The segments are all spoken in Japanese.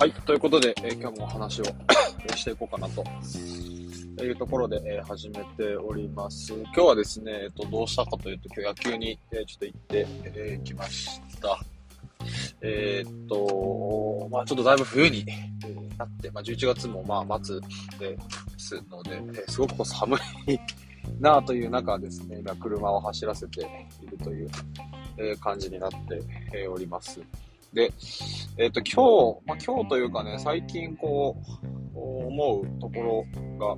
はい。ということで、えー今日もお話を していこうかなというところで、えー始めております。今日はですね、えっと、どうしたかというと、今日野球に、えーちょっと行って、えーました。えーっと、まあちょっとだいぶ冬に、えーなって、まあ11月もまあ末ですので、えーすごく寒いなあという中ですね、今車を走らせているという、え感じになって、えおります。で、えっ、と、今日、まあ、今日というかね、最近こう、思うところが、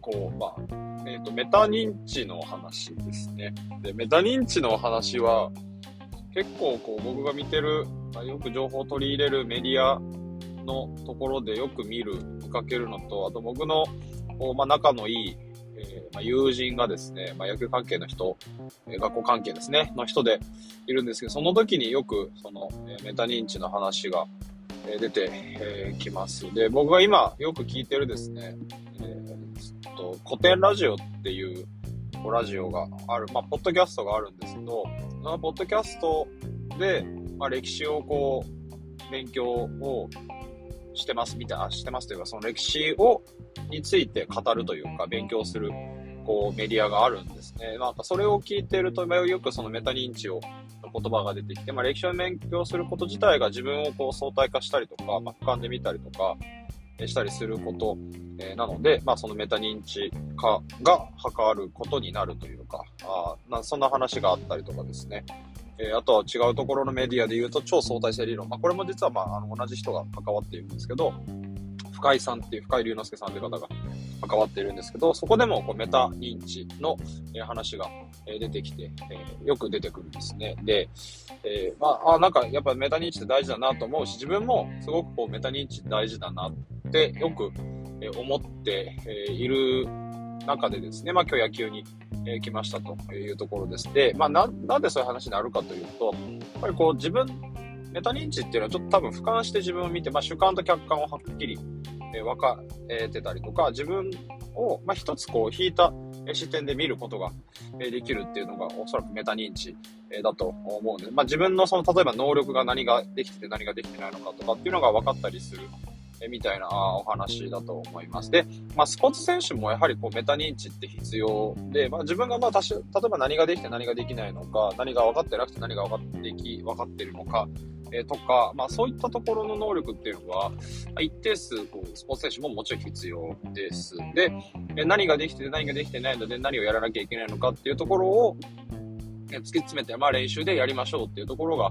こう、まあ、えっ、と、メタ認知の話ですね。で、メタ認知の話は、結構こう、僕が見てる、まあ、よく情報を取り入れるメディアのところでよく見る、見かけるのと、あと僕の、まあ、仲のいい、えまあ、友人がですね、まあ、野球関係の人、え学校関係ですね、の人でいるんですけど、その時によく、その、えメタ認知の話が、え出てき、えきます。で、僕が今よく聞いてるですね、えーと、古典ラジオっていうラジオがある、まあ、ポッドキャストがあるんですけど、そのポッドキャストで、まあ、歴史をこう、勉強をしてますみたいな、してますというか、その歴史を、について語るというか、勉強する、こう、メディアがあるんですね。なんかそれを聞いてると、よくそのメタ認知を、の言葉が出てきて、まあ歴史を勉強すること自体が自分をこう相対化したりとか、まあ俯瞰で見たりとか、したりすること、えーなので、まあそのメタ認知化が関わることになるというか、あなそんな話があったりとかですね。えーあとは違うところのメディアで言うと超相対性理論。まあこれも実はまああの同じ人が関わっているんですけど、深井さんっていう、深井龍之介さんという方が関わっているんですけど、そこでもこうメタ認知のえ話がえ出てきて、えよく出てくるんですね。で、えーまあ、なんかやっぱメタ認知って大事だなと思うし、自分もすごくこうメタ認知大事だなってよく、え思って、いる中でですね、まあ今日野球に、え来ましたというところです。で、まあな、なんでそういう話になるかというと、やっぱりこう自分、メタ認知っていうのはちょっと多分俯瞰して自分を見て、まあ主観と客観をはっきり、え分かえてたりとか、自分を、まあ一つこう引いた視点で見ることができるっていうのがおそらくメタ認知だと思うんで、まあ、自分のその例えば能力が何ができてて何ができてないのかとかっていうのが分かったりするみたいなお話だと思います。で、まあ、スポーツ選手もやはりこうメタ認知って必要で、まあ、自分がまあ例えば何ができて何ができないのか、何が分かってなくて何が分かってき、分かってるのか、えとか、まあ、そういったところの能力っていうのは、ま一定数こうスポーツ選手ももちろん必要です。で、え何ができて何ができてないので何をやらなきゃいけないのかっていうところをえ突き詰めて、まあ、練習でやりましょうっていうところが、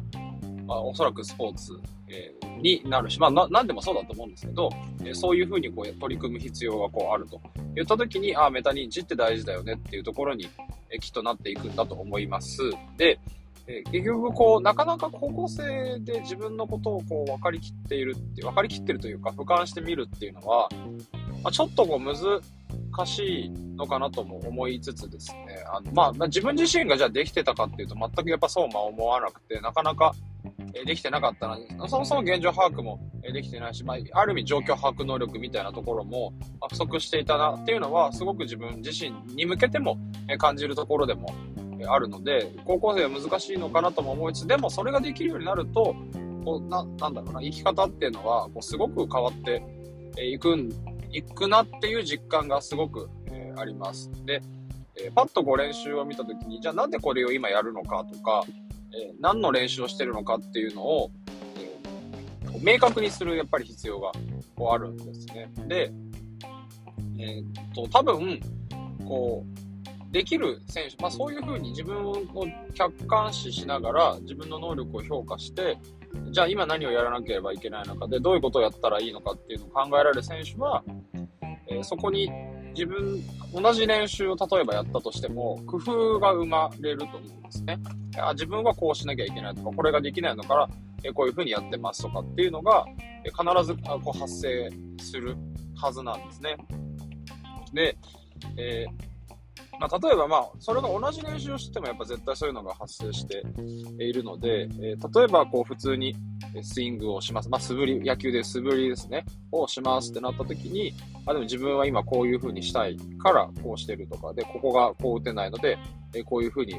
まあ、おそらくスポーツ、えーになるし、まあ、な何でもそうだと思うんですけど、えーそういうふうにこう取り組む必要がこうあると言った時に、ああ、メタ認知って大事だよねっていうところに、えーきっとなっていくんだと思います。で、結局こう、なかなか高校生で自分のことをこう分かりきっているって、分かりきってるというか、俯瞰してみるっていうのは、まあ、ちょっとこう難しいのかなとも思いつつですね、あのまあ、自分自身がじゃあできてたかっていうと全くやっぱそうは思わなくて、なかなかできてなかったな、そもそも現状把握もできてないし、まあ、ある意味状況把握能力みたいなところも不足していたなっていうのは、すごく自分自身に向けても感じるところでもあるので、高校生は難しいのかなとも思いつつ、でもそれができるようになると、こうななんだろうな、生き方っていうのはこうすごく変わっていくん、いくなっていう実感がすごく、えーあります。で、えーパッとこう練習を見たときに、じゃあなんでこれを今やるのかとか、えー何の練習をしてるのかっていうのを、えーこう明確にするやっぱり必要がこうあるんですね。で、えーっと、多分、こう、できる選手、まあそういうふうに自分を客観視しながら自分の能力を評価して、じゃあ今何をやらなければいけないのかで、どういうことをやったらいいのかっていうのを考えられる選手は、えーそこに自分、同じ練習を例えばやったとしても、工夫が生まれると思うんですね。あ自分はこうしなきゃいけないとか、これができないのから、えーこういうふうにやってますとかっていうのが、えー必ずあこう発生するはずなんですね。で、えーまあ、例えばまあ、それが同じ練習をしてもやっぱ絶対そういうのが発生しているので、えー例えばこう普通にスイングをします。まあ、素振り、野球で素振りですね、をしますってなった時に、あ、でも自分は今こういう風にしたいからこうしてるとか、で、ここがこう打てないので、えこういう風に、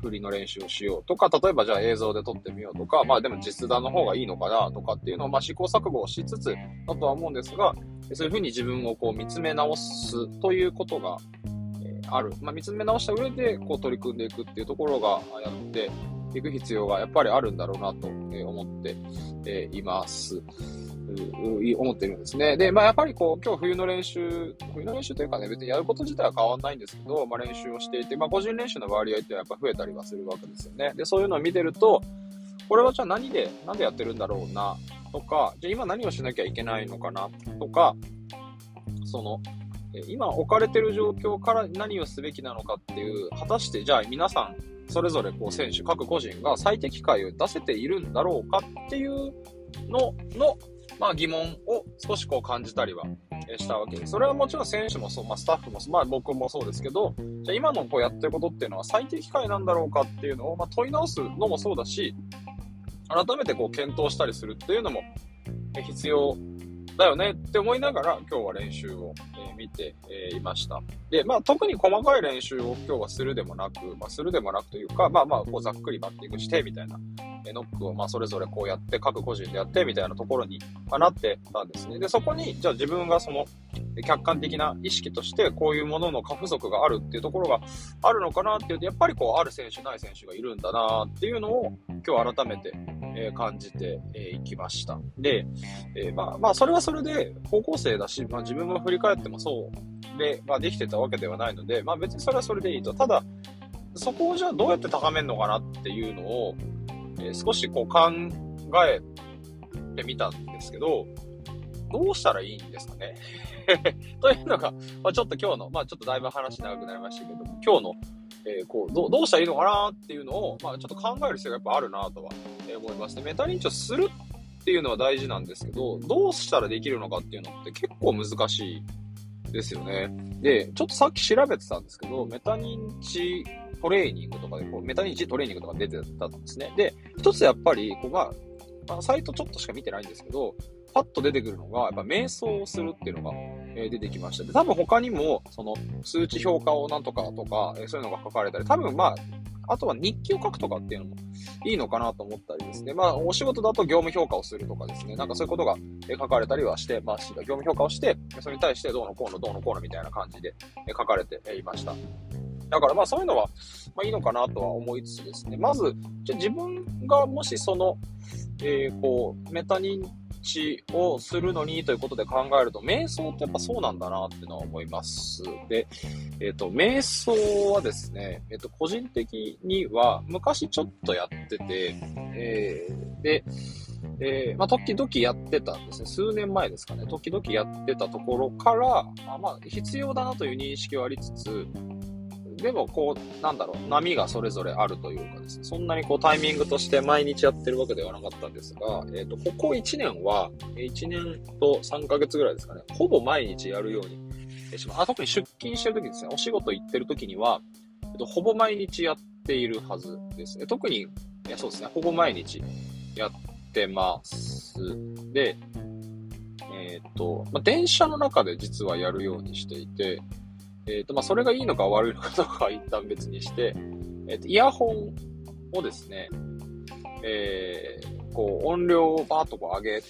振りの練習をしようとか、例えばじゃあ映像で撮ってみようとか、まあでも実弾の方がいいのかなとかっていうのを、まあ試行錯誤をしつつだとは思うんですが、そういう風に自分をこう見つめ直すということが、ある。まあ見つめ直した上でこう取り組んでいくっていうところがやっていく必要がやっぱりあるんだろうなと思って、います。思ってるんですね。で、まあやっぱりこう、今日冬の練習、冬の練習というかね、別にやること自体は変わんないんですけど、まあ練習をしていて、まあ個人練習の割合ってやっぱ増えたりはするわけですよね。で、そういうのを見てると、これはじゃあ何で、なんでやってるんだろうな、とか、じゃあ今何をしなきゃいけないのかな、とか、その、今置かれてる状況から何をすべきなのかっていう、果たしてじゃあ皆さん、それぞれこう選手、各個人が最適解を出せているんだろうかっていうのの、まあ、疑問を少しこう感じたりはしたわけです。それはもちろん選手もそう、まあ、スタッフもまあ、僕もそうですけど、じゃ今のこうやってることっていうのは最適解なんだろうかっていうのを、ま、問い直すのもそうだし、改めてこう検討したりするっていうのも必要だよねって思いながら今日は練習を、え見て、えいました。で、まあ特に細かい練習を今日はするでもなく、まあするでもなくというか、まあまあこうざっくりバッティングしてみたいな、えノックをまあそれぞれこうやって各個人でやってみたいなところに、まなってたんですね。で、そこにじゃあ自分がその客観的な意識としてこういうものの過不足があるっていうところがあるのかなっていうと、やっぱりこうある選手ない選手がいるんだなっていうのを今日改めてえ、感じてい、きました。で、え、まあ、まあ、それはそれで高校生だし、まあ自分も振り返ってもそうで、まあできてたわけではないので、まあ別にそれはそれでいいと。ただ、そこをじゃあどうやって高めるのかなっていうのを、え、少しこう考えてみたんですけど、どうしたらいいんですかね？というのが、まあ、ちょっと今日の、まあちょっとだいぶ話長くなりましたけども、今日のえー、こうど、うしたらいいのかなっていうのを、まあ、ちょっと考える必要がやっぱあるなとは、思いますね。メタ認知をするっていうのは大事なんですけど、どうしたらできるのかっていうのって結構難しいですよね。で、ちょっとさっき調べてたんですけど、メタ認知トレーニングとかで、こう、メタ認知トレーニングとか出てたんですね。で、一つやっぱり、こう、まあ、ま、サイトちょっとしか見てないんですけど、パッと出てくるのが、やっぱ瞑想をするっていうのが、え、出てきました。で、多分他にも、その、数値評価をなんとかとか、え、そういうのが書かれたり、多分まあ、あとは日記を書くとかっていうのもいいのかなと思ったりですね。まあ、お仕事だと業務評価をするとかですね。なんかそういうことが書かれたりはしてまし。業務評価をして、それに対してどうのこうのどうのこうのみたいな感じで書かれていました。だからまあそういうのは、まあいいのかなとは思いつつですね。まず、じゃ自分がもしその、えー、こう、メタ認知をするのにということで考えると、瞑想ってやっぱそうなんだなっていうのは思います。で、えっ、ー、と、瞑想はですね、えっ、ー、と、個人的には昔ちょっとやってて、えー、で、えー、まあ、時々やってたんですね。数年前ですかね。時々やってたところから、あまあ、必要だなという認識はありつつ、でもこう、なんだろう、波がそれぞれあるというかですね、そんなにこうタイミングとして毎日やってるわけではなかったんですが、えっ、ー、と、ここ1年は、1年と3ヶ月ぐらいですかね、ほぼ毎日やるようにします。あ、特に出勤してる時ですね、お仕事行ってる時には、えっと、ほぼ毎日やっているはずですね。特に、いや、そうですね、ほぼ毎日やってます。で、えっ、ー、と、まあ、電車の中で実はやるようにしていて、えっ、ー、と、まあ、それがいいのか悪いのかどうかは一旦別にして、えっ、ー、と、イヤホンをですね、えー、こう、音量をバーッとこう上げ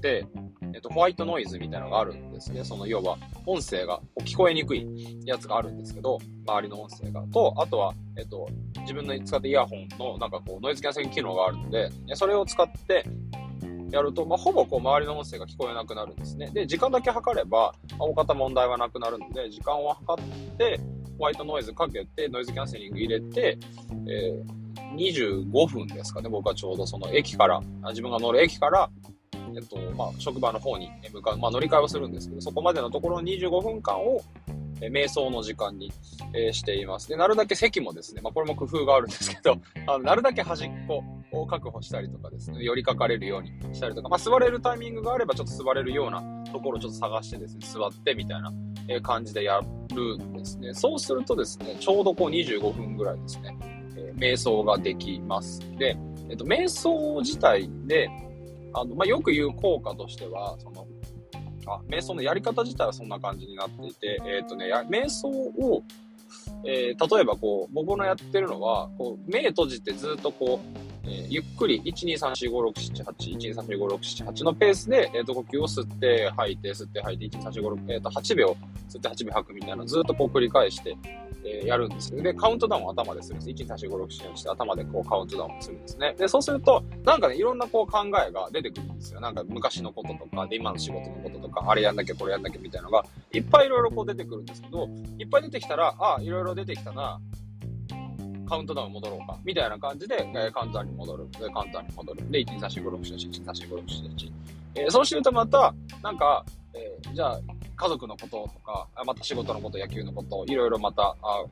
て、えっ、と、ホワイトノイズみたいなのがあるんですね。その、要は、音声が聞こえにくいやつがあるんですけど、周りの音声が。と、あとは、えっ、と、自分の使ったイヤホンの、なんかこう、ノイズキャンセリング機能があるので、それを使って、やると、まあ、ほぼこう周りの音声が聞こえなくなるんですね。で、時間だけ測れば、まあ、大方問題はなくなるので、時間を測って、ホワイトノイズかけて、ノイズキャンセリング入れて、えー、25分ですかね、僕はちょうどその駅から、自分が乗る駅から、えっと、まあ、職場の方に向かう、まあ、乗り換えをするんですけど、そこまでのところの25分間を、え瞑想の時間に、えー、しています。で、なるだけ席もですね、まあ、これも工夫があるんですけど、あのなるだけ端っこを確保したりとかですね、寄りかかれるようにしたりとか、まあ、座れるタイミングがあれば、ちょっと座れるようなところをちょっと探してですね、座ってみたいな、感じでやるんですね。そうするとですね、ちょうどこう25分ぐらいですね、え、瞑想ができます。で、えっと、瞑想自体で、あの、まあ、よく言う効果としては、その、あ、瞑想のやり方自体はそんな感じになっていて、えっ、とね、瞑想を、えー、例えばこう、僕のやってるのは、こう、目閉じてずっとこう、えー、ゆっくり、1,2,3,4,5,6,7,8、1,2,3,4,5,6,7,8のペースで、えっ、ー、と、呼吸を吸って吐いて、吸って吐いて、1,2,3,4,5,6、えっ、ー、と、8秒、吸って8秒吐くみたいなのずっとこう繰り返して、え、やるんですで、カウントダウンを頭でするんです。1、2、3、4、5、6、7、8して頭でこうカウントダウンするんですね。で、そうすると、なんかね、いろんなこう考えが出てくるんですよ。なんか昔のこととか、で、今の仕事のこととか、あれやんなきゃこれやんなきゃみたいなのが、いっぱいいろいろこう出てくるんですけど、いっぱい出てきたら、あ、いろいろ出てきたな、カウントダウン戻ろうか。みたいな感じで、えー、カウントダウンに戻る。で、カウントダウンに戻る。で、1、2、3、4、5、6、7、8、1、2、3、4、5、6、7、8。えー、そうするとまた、なんか、えー、じゃあ、家族のこととか、また仕事のこと、野球のこと、いろいろまた、あ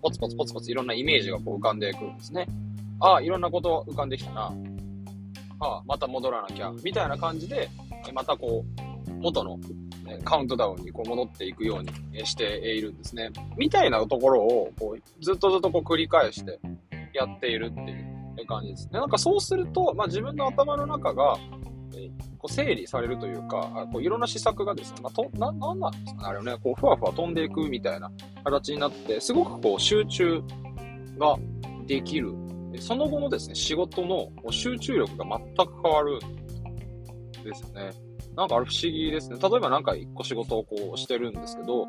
ポツポツポツポツいろんなイメージがこう浮かんでくるんですね。ああ、いろんなこと浮かんできたな。ああ、また戻らなきゃ。みたいな感じで、またこう、元のカウントダウンにこう戻っていくようにしているんですね。みたいなところをこうずっとずっとこう繰り返してやっているっていう感じですね。なんかそうすると、まあ、自分の頭の中が、えこう整理されるというか、こういろんな施策がですね、まあ、とななんなんですかね、あれね、こうふわふわ飛んでいくみたいな形になって、すごくこう集中ができる。その後のですね、仕事の集中力が全く変わるんですよね。なんかあれ不思議ですね。例えばなんか一個仕事をこうしてるんですけど、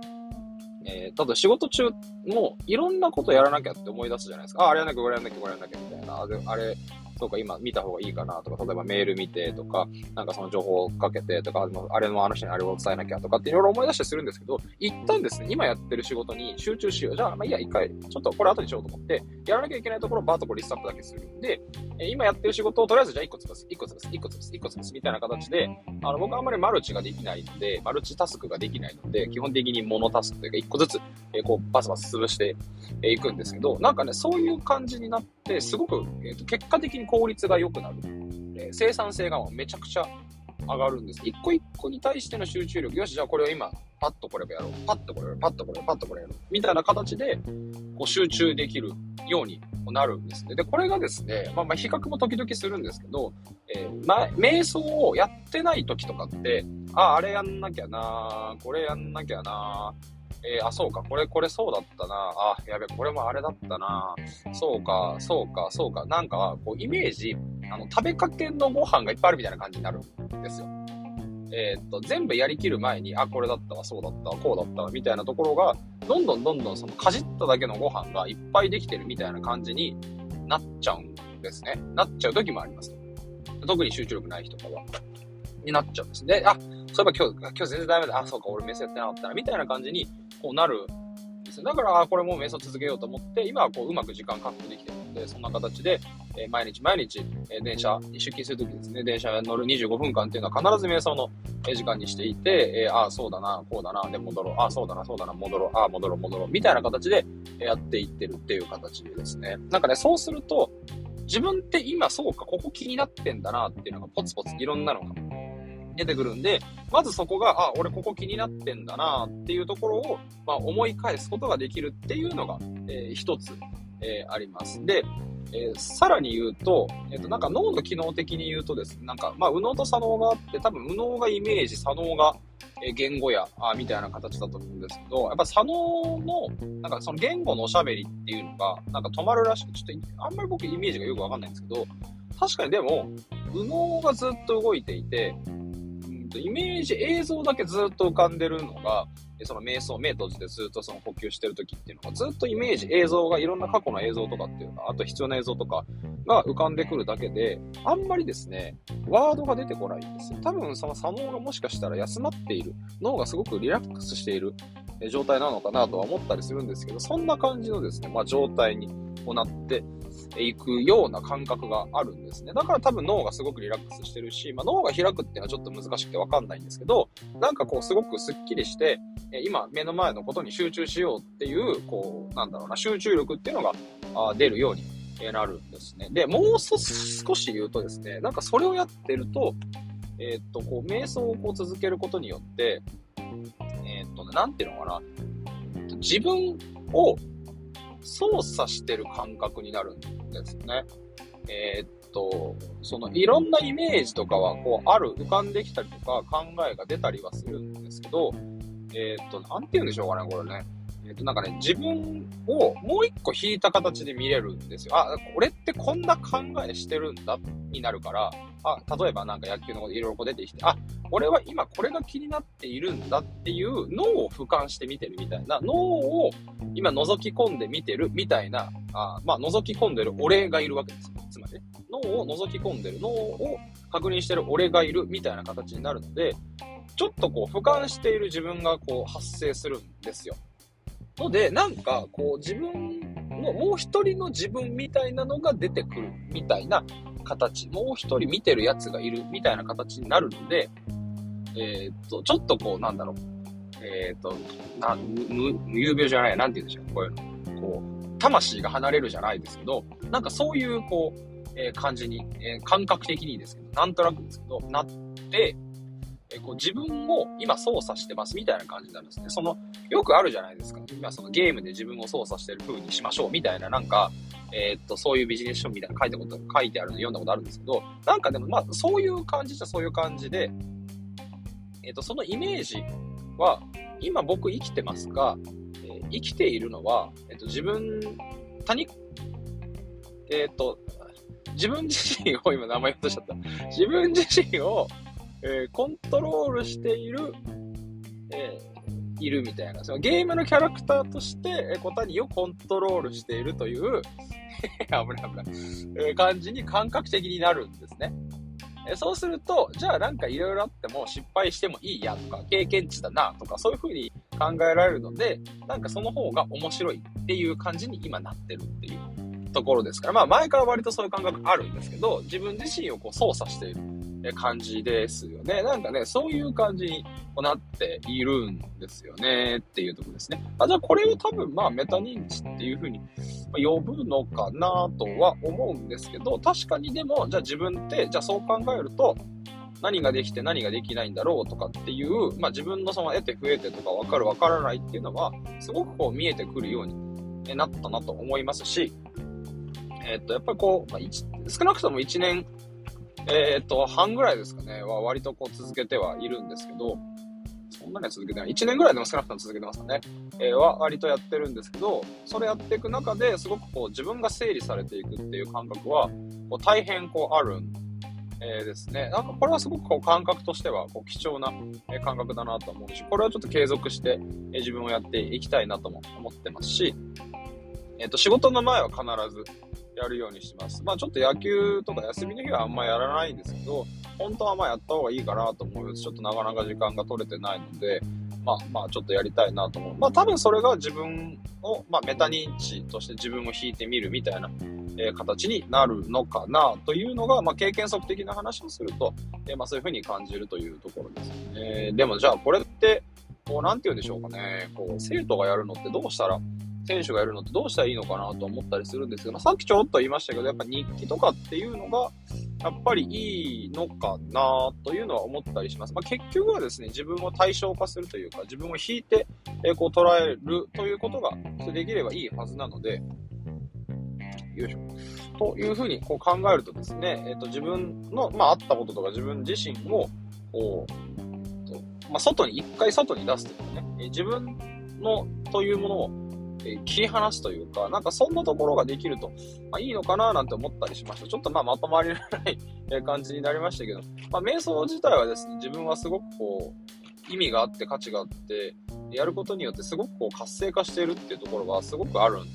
えー、ただ仕事中もいろんなことやらなきゃって思い出すじゃないですか。あ、あれやんなきゃ、これやんなきゃ、これやんなきゃみたいな。あれ、あれそうか、今見た方がいいかなとか、例えばメール見てとか、なんかその情報をかけてとか、あれのあの人にあれを伝えなきゃとかっていろいろ思い出してするんですけど、一旦ですね、今やってる仕事に集中しよう。じゃあ、まあいいや、一回、ちょっとこれ後にしようと思って、やらなきゃいけないところをバーッとこうリストアップだけするんで、今やってる仕事をとりあえずじゃあ1個潰す、1個潰す、1個潰す、1個潰す。みたいな形で、あの、僕はあんまりマルチができないので、マルチタスクができないので、基本的にモノタスクというか1個ずつ、えこう、バスバス潰していくんですけど、なんかね、そういう感じになって、すごく、えーと、結果的に効率が良くなる。えー、生産性がめちゃくちゃ上がるんです。一個一個に対しての集中力、よし、じゃあこれを今、パッとこれをやろう、パッとこれを、パッとこれを、パッとこれをやろう、みたいな形で、こう集中できるようになるんですね。で、これがですね、まあ、まあ比較も時々するんですけど、えー、ま、瞑想をやってない時とかって、あ、あれやんなきゃなこれやんなきゃなえー、あ、そうか、これ、これそうだったな。あ、やべ、これもあれだったな。そうか、そうか、そうか。なんか、こう、イメージ、あの、食べかけのご飯がいっぱいあるみたいな感じになるんですよ。えー、っと、全部やりきる前に、あ、これだったわ、そうだったわ、こうだったわ、みたいなところが、どんどんどんどんその、かじっただけのご飯がいっぱいできてるみたいな感じになっちゃうんですね。なっちゃう時もあります。特に集中力ない人とかは。になっちゃうんですね。あ、そういえば今日、今日全然ダメだ。あ、そうか、俺メスやってなかったな。みたいな感じに、こうなるんですよ。だから、これも瞑想続けようと思って、今はこう、うまく時間確保できてるので、そんな形で、え、毎日毎日、え、電車に出勤するときですね、電車に乗る25分間っていうのは必ず瞑想の時間にしていて、え、ああ、そうだな、こうだな、で戻ろう、ああ、そうだな、そうだな、戻ろう、ああ、戻ろう、戻ろう、みたいな形でやっていってるっていう形でですね。なんかね、そうすると、自分って今そうか、ここ気になってんだなっていうのがポツポツいろんなのが出てくるんで、まずそこが、あ、俺ここ気になってんだなっていうところを、まあ、思い返すことができるっていうのが、えー、一つ、えー、あります。で、えー、さらに言うと、えっ、と、なんか脳の機能的に言うとですね、なんか、まあ、右脳と左脳があって、多分右脳がイメージ、左脳が、え言語や、あみたいな形だと思うんですけど、やっぱ左脳の、なんかその言語のおしゃべりっていうのが、なんか止まるらしく、ちょっと、あんまり僕イメージがよくわかんないんですけど、確かにでも、右脳がずっと動いていて、と、イメージ、映像だけずっと浮かんでるのが、その瞑想、目閉じてずっとその呼吸してる時っていうのが、ずっとイメージ、映像がいろんな過去の映像とかっていうのあと必要な映像とかが浮かんでくるだけで、あんまりですね、ワードが出てこないんですよ。多分その左脳がもしかしたら休まっている、脳がすごくリラックスしている状態なのかなとは思ったりするんですけど、そんな感じのですね、まあ状態になっていくような感覚があるんですね。だから多分脳がすごくリラックスしてるし、まあ、脳が開くっていうのはちょっと難しくてわかんないんですけど、なんかこうすごくスッキリして、今目の前のことに集中しようっていう、こう、なんだろうな、集中力っていうのが出るようになるんですね。で、もう少し言うとですね、なんかそれをやってると、えー、っと、こう、瞑想をこう続けることによって、えー、っとね、なんていうのかな、自分を操作してる感覚になるんですよね。えー、っと、そのいろんなイメージとかはこうある、浮かんできたりとか考えが出たりはするんですけど、えー、っと、なんて言うんでしょうかね、これね。えっ、と、なんかね、自分をもう一個引いた形で見れるんですよ。あ、俺ってこんな考えしてるんだ、になるから、あ、例えばなんか野球のこといろいろ出てきて、あ、俺は今これが気になっているんだっていう脳を俯瞰して見てるみたいな、脳を今覗き込んで見てるみたいな、あまあ覗き込んでる俺がいるわけですよ。つまりね、脳を覗き込んでる、脳を確認してる俺がいるみたいな形になるので、ちょっとこう俯瞰している自分がこう発生するんですよ。ので、なんかこう自分のもう一人の自分みたいなのが出てくるみたいな形、もう一人見てるやつがいるみたいな形になるので、えー、っと、ちょっとこう、なんだろう、えー、っと、な、無、有病じゃないや、なんて言うんでしょう、こういうの。こう、魂が離れるじゃないですけど、なんかそういう、こう、えー、感じに、えー、感覚的にですけど、なんとなくですけど、なって、えこう自分を今操作してますみたいな感じなんですね。その、よくあるじゃないですか。今そのゲームで自分を操作してる風にしましょうみたいななんか、えー、っと、そういうビジネス書みたいな書いたこと、書いてあるの読んだことあるんですけど、なんかでもまあそういう感じじゃそういう感じで、えー、っと、そのイメージは、今僕生きてますが、えー、生きているのは、えっと、自分、他人、えっと、自分自身を、今名前言っとしちゃった。自分自身を、えー、コントロールしている、えー、いるみたいな、そのゲームのキャラクターとして、えー、小谷をコントロールしているという、危ない危ない、えー、感じに感覚的になるんですね。えそうすると、じゃあなんかいろいろあっても失敗してもいいやとか、経験値だなとか、そういう風に考えられるので、なんかその方が面白いっていう感じに今なってるっていうところですから、まあ前から割とそういう感覚あるんですけど、自分自身をこう操作している。感じですよね。なんかね、そういう感じになっているんですよねっていうとこですね。あじゃあこれを多分まあメタ認知っていうふうに呼ぶのかなとは思うんですけど、確かにでも、じゃあ自分って、じゃあそう考えると、何ができて何ができないんだろうとかっていう、まあ自分のその得て増えてとか分かる分からないっていうのは、すごくこう見えてくるようになったなと思いますし、えっと、やっぱりこう、まあ、少なくとも1年えー、っと、半ぐらいですかね、は割とこう続けてはいるんですけど、そんなには続けてない。1年ぐらいでも少なくとも続けてますかね。えー、は割とやってるんですけど、それやっていく中ですごくこう自分が整理されていくっていう感覚は、こう大変こうあるんえー、ですね。なんかこれはすごくこう感覚としてはこう貴重な感覚だなと思うし、これはちょっと継続して自分をやっていきたいなとも思ってますし、えっ、と、仕事の前は必ずやるようにします。まあちょっと野球とか休みの日はあんまやらないんですけど、本当はまあやった方がいいかなと思うちょっとなかなか時間が取れてないので、まあまあちょっとやりたいなと思う。まあ多分それが自分を、まあメタ認知として自分を引いてみるみたいな、え、形になるのかなというのが、まあ経験則的な話をすると、えー、まあそういうふうに感じるというところですね。でもじゃあこれって、こうなんて言うんでしょうかね。こう生徒がやるのってどうしたら選手がやるのってどうしたらいいのかなと思ったりするんですけど、まあ、さっきちょろっと言いましたけど、やっぱ日記とかっていうのが、やっぱりいいのかなというのは思ったりします。まあ、結局はですね、自分を対象化するというか、自分を引いて、え、こう捉えるということができればいいはずなので、よいしょ。というふうにこう考えるとですね、え、ー、と自分の、まあ、あったこととか自分自身を、こう、まあ、外に、一回外に出すというかね、え、自分のというものを切り離すというか、なんかそんなところができると、まあ、いいのかななんて思ったりしました。ちょっとまあまとまりのない感じになりましたけど、まあ、瞑想自体はですね、自分はすごくこう、意味があって価値があって、やることによってすごくこう活性化しているっていうところがすごくあるん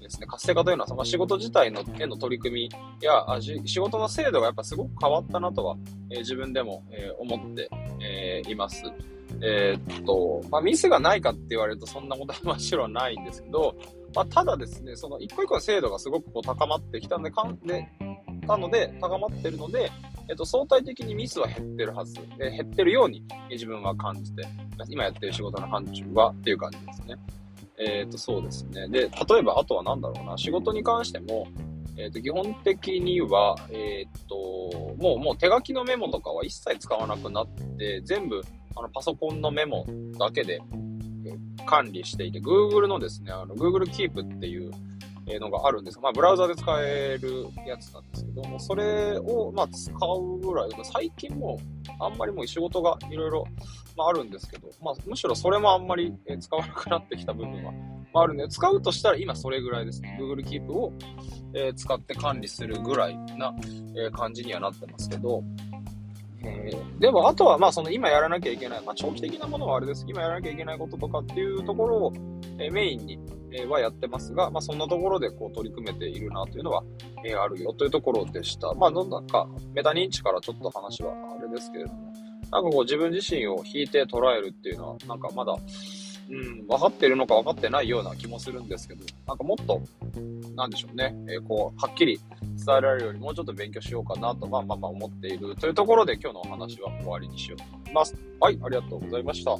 ですね。活性化というのは、その仕事自体のへの取り組みや、仕事の制度がやっぱすごく変わったなとは、えー、自分でも、えー、思って、えー、います。えー、っと、まあ、ミスがないかって言われるとそんなことはもちろんないんですけど、まあ、ただですね、その一個一個の精度がすごくこう高まってきたので、かんで、たので、高まってるので、えっと、相対的にミスは減ってるはず。で減ってるように自分は感じて、今やってる仕事の範疇はっていう感じですね。えっ、と、そうですね。で、例えば、あとは何だろうな、仕事に関しても、えっ、と、基本的には、えっ、と、もう、もう手書きのメモとかは一切使わなくなって、全部、あの、パソコンのメモだけで管理していて、Google のですね、あの、Google Keep っていう、のがあるんですがまあ、ブラウザで使えるやつなんですけども、それを、ま、使うぐらい、最近もあんまりもう仕事がいろいろ、あ、るんですけど、まあ、むしろそれもあんまり使わなくなってきた部分は、あ、るんで、使うとしたら今それぐらいですね。Google Keep を、使って管理するぐらいな、感じにはなってますけど、え、でも、あとは、まあ、その今やらなきゃいけない、まあ、長期的なものはあれです。今やらなきゃいけないこととかっていうところを、えー、メインに、えー、はやってますが、まあ、そんなところでこう取り組めているなというのは、え、あるよというところでした。まあ、どんなか、メタ認知からちょっと話はあれですけれども、なんかこう自分自身を引いて捉えるっていうのは、なんかまだ、うん、分かってるのか分かってないような気もするんですけど、なんかもっと、なんでしょうね、えー、こう、はっきり伝えられるようにもうちょっと勉強しようかなと、まあまあまあ思っているというところで今日のお話は終わりにしようと思います。はい、ありがとうございました。